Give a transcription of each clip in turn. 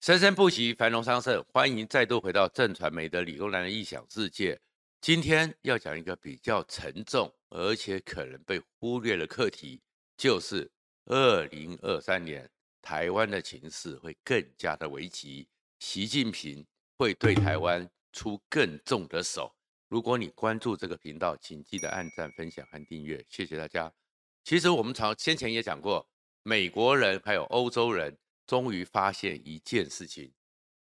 生生不息，繁荣昌盛。欢迎再度回到正传媒的理工男的异想世界。今天要讲一个比较沉重，而且可能被忽略的课题，就是二零二三年台湾的情势会更加的危急，习近平会对台湾出更重的手。如果你关注这个频道，请记得按赞、分享和订阅，谢谢大家。其实我们常先前也讲过，美国人还有欧洲人。终于发现一件事情：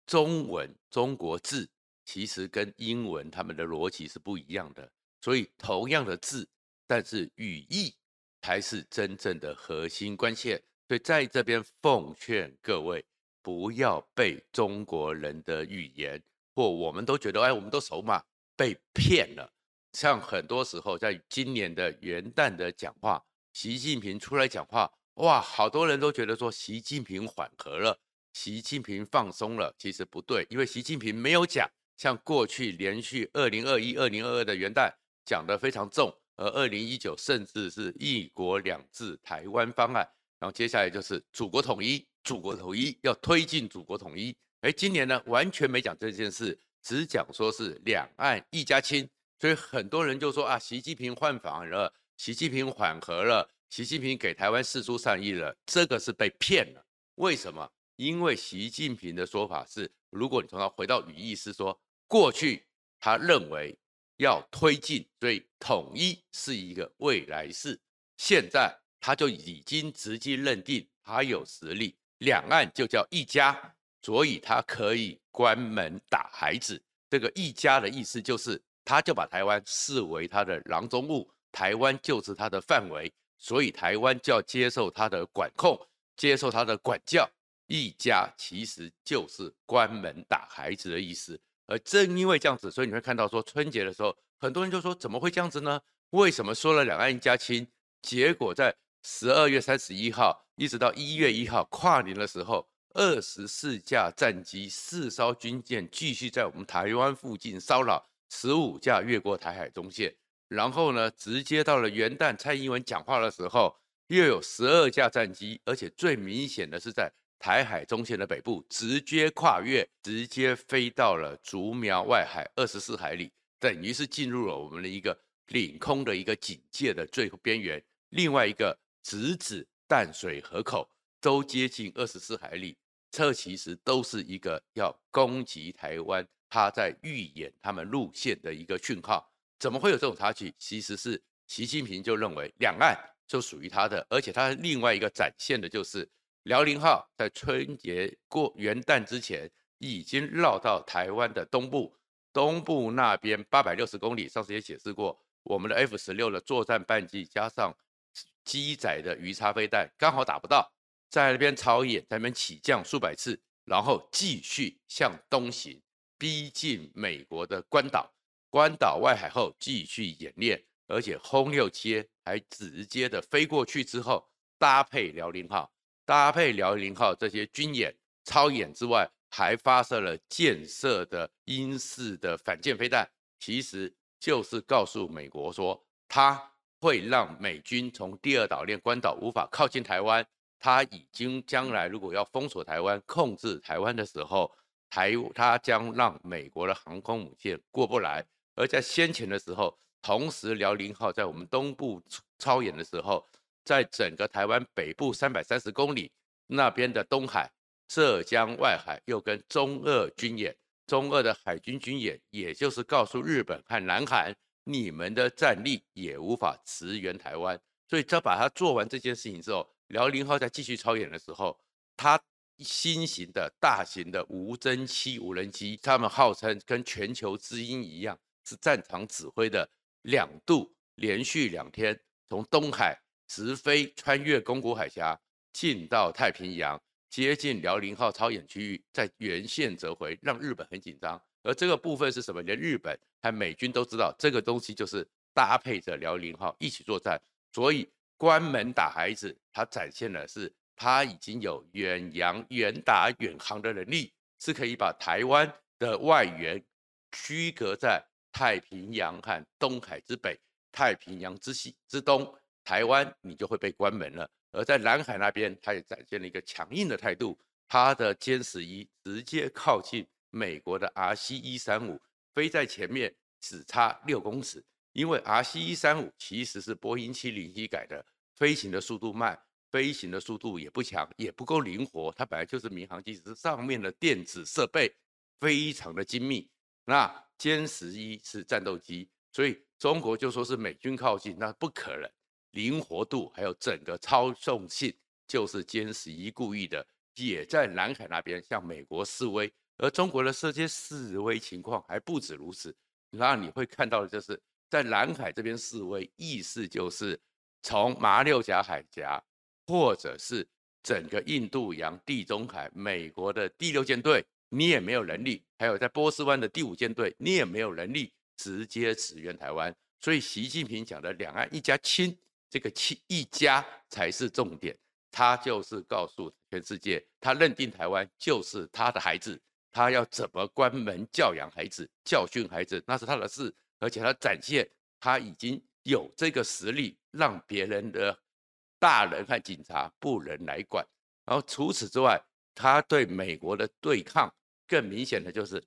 中文中国字其实跟英文他们的逻辑是不一样的。所以同样的字，但是语义才是真正的核心关键。所以在这边奉劝各位，不要被中国人的语言或我们都觉得哎，我们都熟嘛，被骗了。像很多时候，在今年的元旦的讲话，习近平出来讲话。哇，好多人都觉得说习近平缓和了，习近平放松了，其实不对，因为习近平没有讲像过去连续二零二一、二零二二的元旦讲得非常重，而二零一九甚至是一国两制台湾方案，然后接下来就是祖国统一，祖国统一要推进祖国统一，哎，今年呢完全没讲这件事，只讲说是两岸一家亲，所以很多人就说啊，习近平换防了，习近平缓和了。习近平给台湾释出善意了，这个是被骗了。为什么？因为习近平的说法是，如果你从他回到语义是说，过去他认为要推进，所以统一是一个未来式。现在他就已经直接认定他有实力，两岸就叫一家，所以他可以关门打孩子。这个一家的意思就是，他就把台湾视为他的囊中物，台湾就是他的范围。所以台湾就要接受他的管控，接受他的管教。一家其实就是关门打孩子的意思。而正因为这样子，所以你会看到说春节的时候，很多人就说怎么会这样子呢？为什么说了两岸一家亲，结果在十二月三十一号一直到一月一号跨年的时候，二十四架战机、四艘军舰继续在我们台湾附近骚扰，十五架越过台海中线。然后呢，直接到了元旦，蔡英文讲话的时候，又有十二架战机，而且最明显的是在台海中线的北部，直接跨越，直接飞到了竹苗外海二十四海里，等于是进入了我们的一个领空的一个警戒的最边缘。另外一个直指淡水河口，都接近二十四海里，这其实都是一个要攻击台湾，他在预演他们路线的一个讯号。怎么会有这种差距？其实是习近平就认为两岸就属于他的，而且他另外一个展现的就是辽宁号在春节过元旦之前已经绕到台湾的东部，东部那边八百六十公里。上次也解释过，我们的 F 十六的作战半径加上机载的鱼叉飞弹刚好打不到，在那边操野，在那边起降数百次，然后继续向东行，逼近美国的关岛。关岛外海后继续演练，而且轰六阶还直接的飞过去之后，搭配辽宁号，搭配辽宁号这些军演超演之外，还发射了建设的英式的反舰飞弹，其实就是告诉美国说，它会让美军从第二岛链关岛无法靠近台湾，它已经将来如果要封锁台湾、控制台湾的时候，台它将让美国的航空母舰过不来。而在先前的时候，同时辽宁号在我们东部操演的时候，在整个台湾北部三百三十公里那边的东海、浙江外海又跟中俄军演，中俄的海军军演，也就是告诉日本和南韩，你们的战力也无法驰援台湾。所以，他把它做完这件事情之后，辽宁号在继续操演的时候，它新型的大型的无侦七无人机，他们号称跟全球之鹰一样。是战场指挥的两度连续两天，从东海直飞穿越宫古海峡，进到太平洋，接近辽宁号超演区域，在沿线折回，让日本很紧张。而这个部分是什么？连日本和美军都知道，这个东西就是搭配着辽宁号一起作战。所以关门打孩子，它展现的是它已经有远洋远打远航的能力，是可以把台湾的外援区隔在。太平洋和东海之北，太平洋之西之东，台湾你就会被关门了。而在南海那边，他也展现了一个强硬的态度，他的歼十一直接靠近美国的 RC 一三五，飞在前面只差六公尺。因为 RC 一三五其实是波音七零七改的，飞行的速度慢，飞行的速度也不强，也不够灵活。它本来就是民航机，只是上面的电子设备非常的精密。那歼十一是战斗机，所以中国就说是美军靠近，那不可能。灵活度还有整个操纵性，就是歼十一故意的，也在南海那边向美国示威，而中国的这些示威情况还不止如此。那你会看到的就是在南海这边示威，意思就是从马六甲海峡，或者是整个印度洋、地中海，美国的第六舰队，你也没有能力；还有在波斯湾的第五舰队，你也没有能力直接支援台湾。所以习近平讲的“两岸一家亲”。这个亲一家才是重点，他就是告诉全世界，他认定台湾就是他的孩子，他要怎么关门教养孩子、教训孩子，那是他的事，而且他展现他已经有这个实力，让别人的大人和警察不能来管。然后除此之外，他对美国的对抗更明显的就是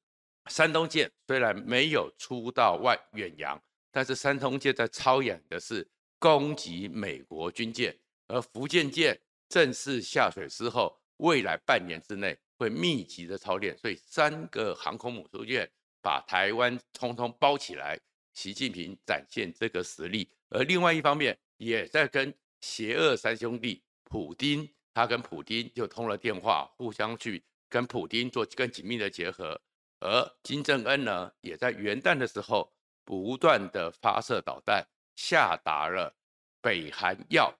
山东舰虽然没有出到外远洋，但是山东舰在操演的是。攻击美国军舰，而福建舰正式下水之后，未来半年之内会密集的操练，所以三个航空母舰把台湾通通包起来。习近平展现这个实力，而另外一方面也在跟邪恶三兄弟普丁，他跟普丁就通了电话，互相去跟普丁做更紧密的结合。而金正恩呢，也在元旦的时候不断的发射导弹。下达了北韩要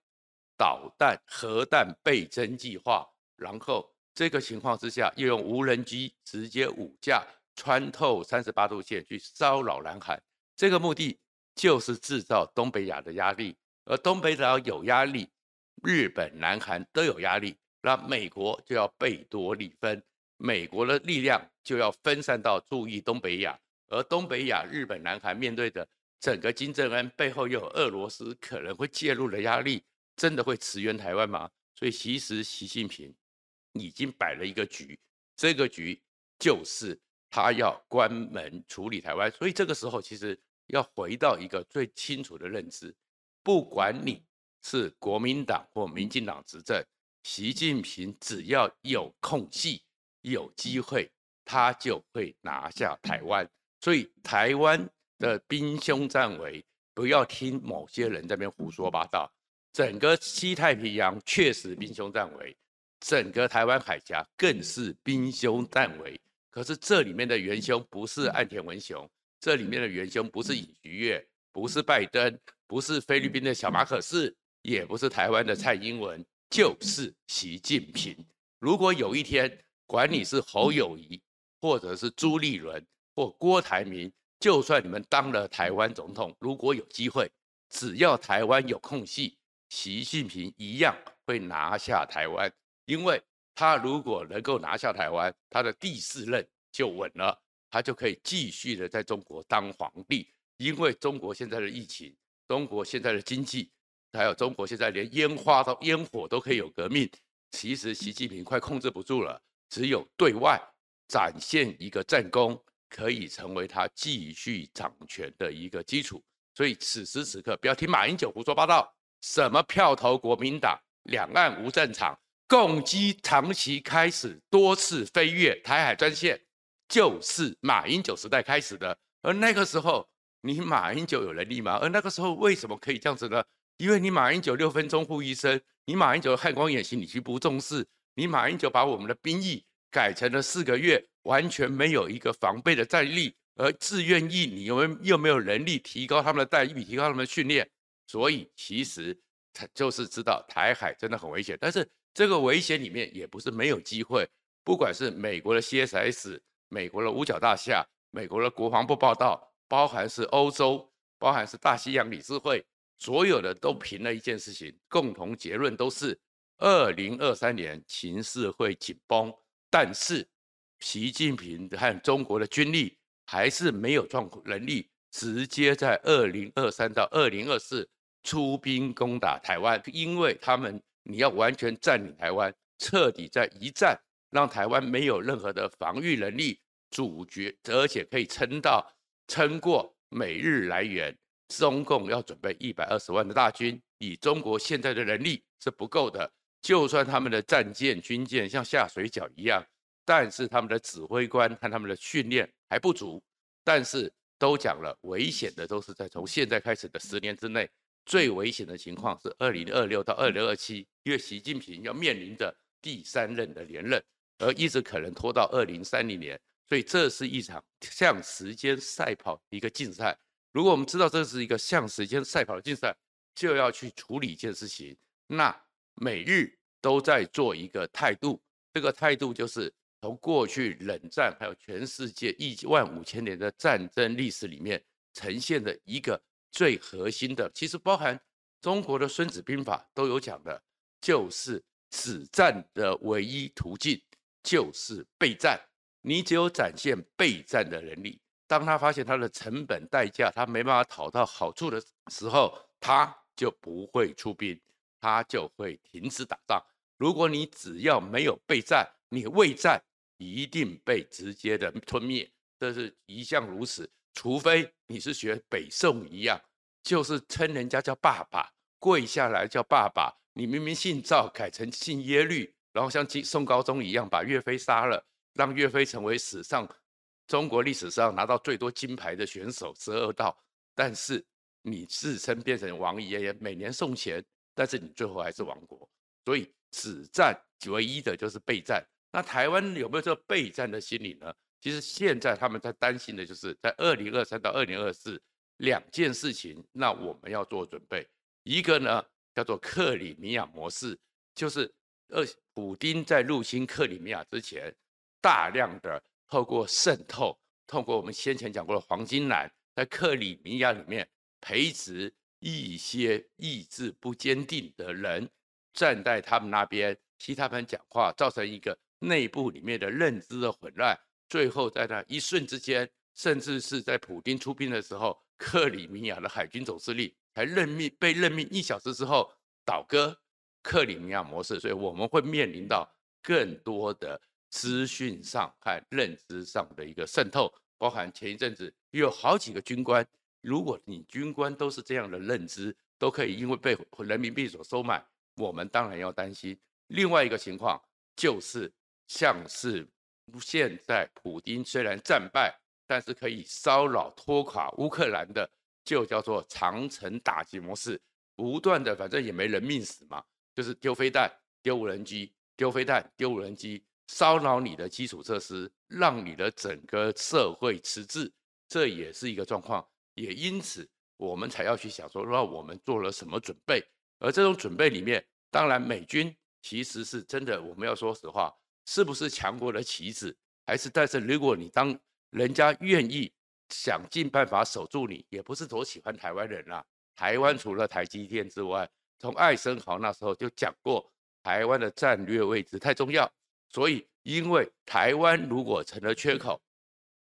导弹核弹倍增计划，然后这个情况之下，又用无人机直接五架穿透三十八度线去骚扰南韩，这个目的就是制造东北亚的压力，而东北亚有压力，日本、南韩都有压力，那美国就要贝多利分，美国的力量就要分散到注意东北亚，而东北亚日本、南韩面对的。整个金正恩背后又有俄罗斯可能会介入的压力，真的会驰援台湾吗？所以其实习近平已经摆了一个局，这个局就是他要关门处理台湾。所以这个时候其实要回到一个最清楚的认知：不管你是国民党或民进党执政，习近平只要有空隙、有机会，他就会拿下台湾。所以台湾。的兵凶战危，不要听某些人在那边胡说八道。整个西太平洋确实兵凶战危，整个台湾海峡更是兵凶战危。可是这里面的元凶不是岸田文雄，这里面的元凶不是尹锡悦，不是拜登，不是菲律宾的小马可仕，也不是台湾的蔡英文，就是习近平。如果有一天，管你是侯友谊，或者是朱立伦，或郭台铭。就算你们当了台湾总统，如果有机会，只要台湾有空隙，习近平一样会拿下台湾。因为他如果能够拿下台湾，他的第四任就稳了，他就可以继续的在中国当皇帝。因为中国现在的疫情，中国现在的经济，还有中国现在连烟花都烟火都可以有革命，其实习近平快控制不住了，只有对外展现一个战功。可以成为他继续掌权的一个基础，所以此时此刻不要听马英九胡说八道，什么票投国民党，两岸无战场，共机长期开始多次飞越台海专线，就是马英九时代开始的。而那个时候，你马英九有能力吗？而那个时候为什么可以这样子呢？因为你马英九六分钟护一生，你马英九的汉光演习你去不重视，你马英九把我们的兵役改成了四个月。完全没有一个防备的战力，而自愿役你又又没有能力提高他们的待遇，提高他们的训练，所以其实他就是知道台海真的很危险。但是这个危险里面也不是没有机会，不管是美国的 CSS、美国的五角大厦、美国的国防部报道，包含是欧洲，包含是大西洋理事会，所有的都评了一件事情，共同结论都是二零二三年情势会紧绷，但是。习近平和中国的军力还是没有状能力直接在二零二三到二零二四出兵攻打台湾，因为他们你要完全占领台湾，彻底在一战让台湾没有任何的防御能力，主角，而且可以撑到撑过美日来源。中共要准备一百二十万的大军，以中国现在的能力是不够的。就算他们的战舰、军舰像下水饺一样，但是他们的指挥官和他们的训练还不足。但是都讲了，危险的都是在从现在开始的十年之内，最危险的情况是二零二六到二零二七，因为习近平要面临着第三任的连任，而一直可能拖到二零三零年，所以这是一场 向时间赛跑一个竞赛。如果我们知道这是一个向时间赛跑的竞赛，就要去处理一件事情。那每日都在做一个态度，这个态度就是从过去冷战还有全世界一万五千年的战争历史里面呈现的一个最核心的，其实包含中国的《孙子兵法》都有讲的，就是此战的唯一途径就是备战。你只有展现备战的能力。当他发现他的成本代价，他没办法讨到好处的时候，他就不会出兵，他就会停止打仗。如果你只要没有备战，你未战一定被直接的吞灭，这是一向如此。除非你是学北宋一样，就是称人家叫爸爸，跪下来叫爸爸。你明明姓赵，改成姓耶律，然后像宋高宗一样把岳飞杀了，让岳飞成为史上。中国历史上拿到最多金牌的选手十二道，但是你自称变成王爷爷，每年送钱，但是你最后还是亡国。所以此战唯一的就是备战。那台湾有没有这个备战的心理呢？其实现在他们在担心的就是在二零二三到二零二四两件事情，那我们要做准备。一个呢叫做克里米亚模式，就是二普丁在入侵克里米亚之前，大量的。透过渗透，透过我们先前讲过的黄金蓝，在克里米亚里面培植一些意志不坚定的人，站在他们那边，替他们讲话，造成一个内部里面的认知的混乱。最后在那一瞬之间，甚至是在普丁出兵的时候，克里米亚的海军总司令才任命被任命一小时之后倒戈。克里米亚模式，所以我们会面临到更多的。资讯上和认知上的一个渗透，包含前一阵子有好几个军官，如果你军官都是这样的认知，都可以因为被人民币所收买，我们当然要担心。另外一个情况就是，像是现在普丁虽然战败，但是可以骚扰拖垮乌克兰的，就叫做长城打击模式，不断的，反正也没人命死嘛，就是丢飞弹、丢无人机、丢飞弹、丢无人机。骚扰你的基础设施，让你的整个社会迟滞，这也是一个状况。也因此，我们才要去想说，让我们做了什么准备。而这种准备里面，当然美军其实是真的。我们要说实话，是不是强国的棋子？还是但是如果你当人家愿意想尽办法守住你，也不是多喜欢台湾人啦。台湾除了台积电之外，从艾森豪那时候就讲过，台湾的战略位置太重要。所以，因为台湾如果成了缺口，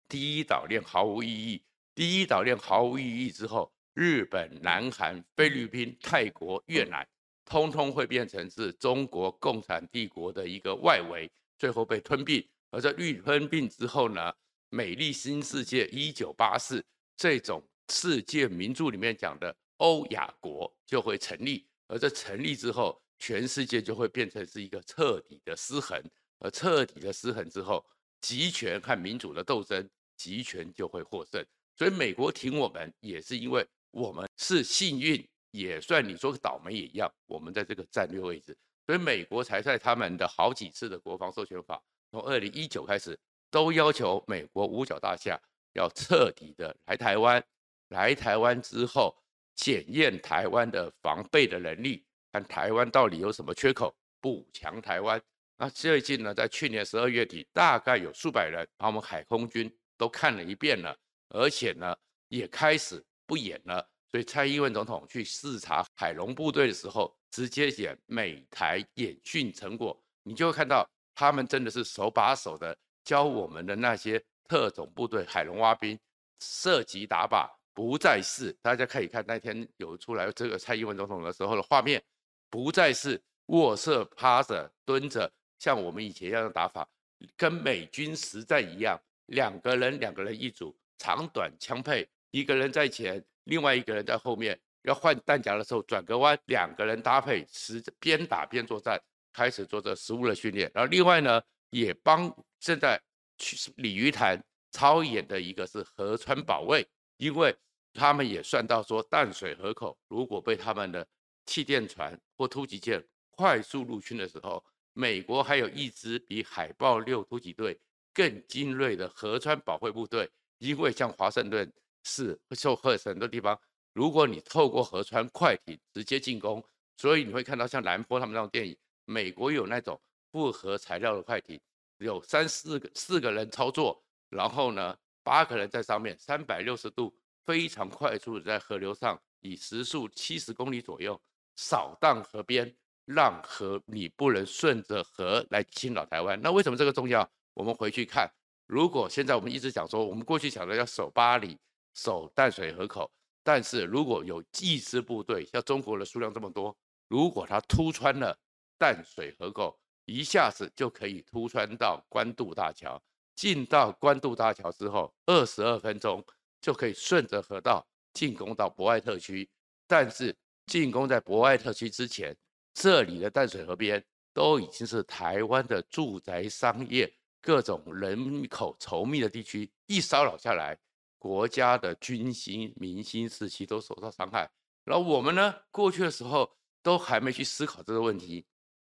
第一岛链毫无意义。第一岛链毫无意义之后，日本、南韩、菲律宾、泰国、越南，通通会变成是中国共产帝国的一个外围，最后被吞并。而在绿吞并之后呢，美丽新世界一九八四这种世界名著里面讲的欧亚国就会成立。而在成立之后，全世界就会变成是一个彻底的失衡。而彻底的失衡之后，集权和民主的斗争，集权就会获胜。所以美国挺我们，也是因为我们是幸运，也算你说倒霉也一样，我们在这个战略位置，所以美国才在他们的好几次的国防授权法，从二零一九开始，都要求美国五角大厦要彻底的来台湾，来台湾之后检验台湾的防备的能力，看台湾到底有什么缺口，补强台湾。那最近呢，在去年十二月底，大概有数百人把我们海空军都看了一遍了，而且呢，也开始不演了。所以蔡英文总统去视察海龙部队的时候，直接演美台演训成果，你就会看到他们真的是手把手的教我们的那些特种部队海龙蛙兵射击打靶，不再是大家可以看那天有出来这个蔡英文总统的时候的画面，不再是卧射、趴着、蹲着。像我们以前一样的打法，跟美军实战一样，两个人两个人一组，长短枪配，一个人在前，另外一个人在后面。要换弹夹的时候转个弯，两个人搭配，实边打边作战，开始做这实物的训练。然后另外呢，也帮现在去鲤鱼潭操演的一个是河川保卫，因为他们也算到说淡水河口如果被他们的气垫船或突击舰快速入侵的时候，美国还有一支比海豹六突击队更精锐的河川保卫部队，因为像华盛顿市受或者很多地方。如果你透过河川快艇直接进攻，所以你会看到像兰波他们那种电影，美国有那种复合材料的快艇，有三四个四个人操作，然后呢八个人在上面，三百六十度非常快速的在河流上以时速七十公里左右扫荡河边，让河你不能顺着河来侵扰台湾。那为什么这个重要？我们回去看，如果现在我们一直讲说，我们过去讲的要守八里，守淡水河口。但是如果有技师部队，像中国的数量这么多，如果他突穿了淡水河口，一下子就可以突穿到关渡大桥，进到关渡大桥之后，二十二分钟就可以顺着河道进攻到博爱特区。但是进攻在博爱特区之前，这里的淡水河边都已经是台湾的住宅、商业、各种人口稠密的地区，一骚扰下来。国家的军心、民心士气都受到伤害，然后我们呢，过去的时候都还没去思考这个问题，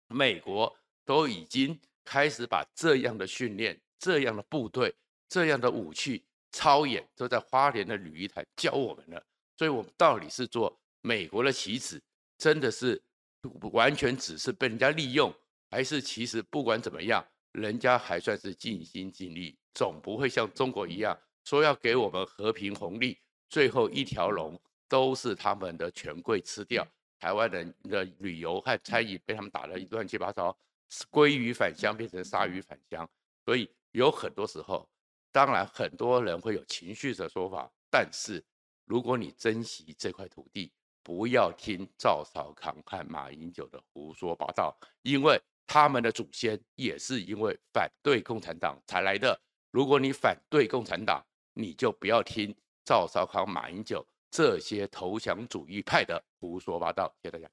美国都已经开始把这样的训练、这样的部队、这样的武器操演，都在花莲的旅一台教我们了。所以，我们到底是做美国的棋子，真的是完全只是被人家利用，还是其实不管怎么样，人家还算是尽心尽力，总不会像中国一样。说要给我们和平红利，最后一条龙都是他们的权贵吃掉，台湾人的旅游和餐饮被他们打得一乱七八糟，鲑鱼返乡变成鲨鱼返乡，所以有很多时候，当然很多人会有情绪的说法，但是如果你珍惜这块土地，不要听赵少康和马英九的胡说八道，因为他们的祖先也是因为反对共产党才来的。如果你反对共产党，你就不要听赵少康、马英九这些投降主义派的胡说八道。谢谢大家。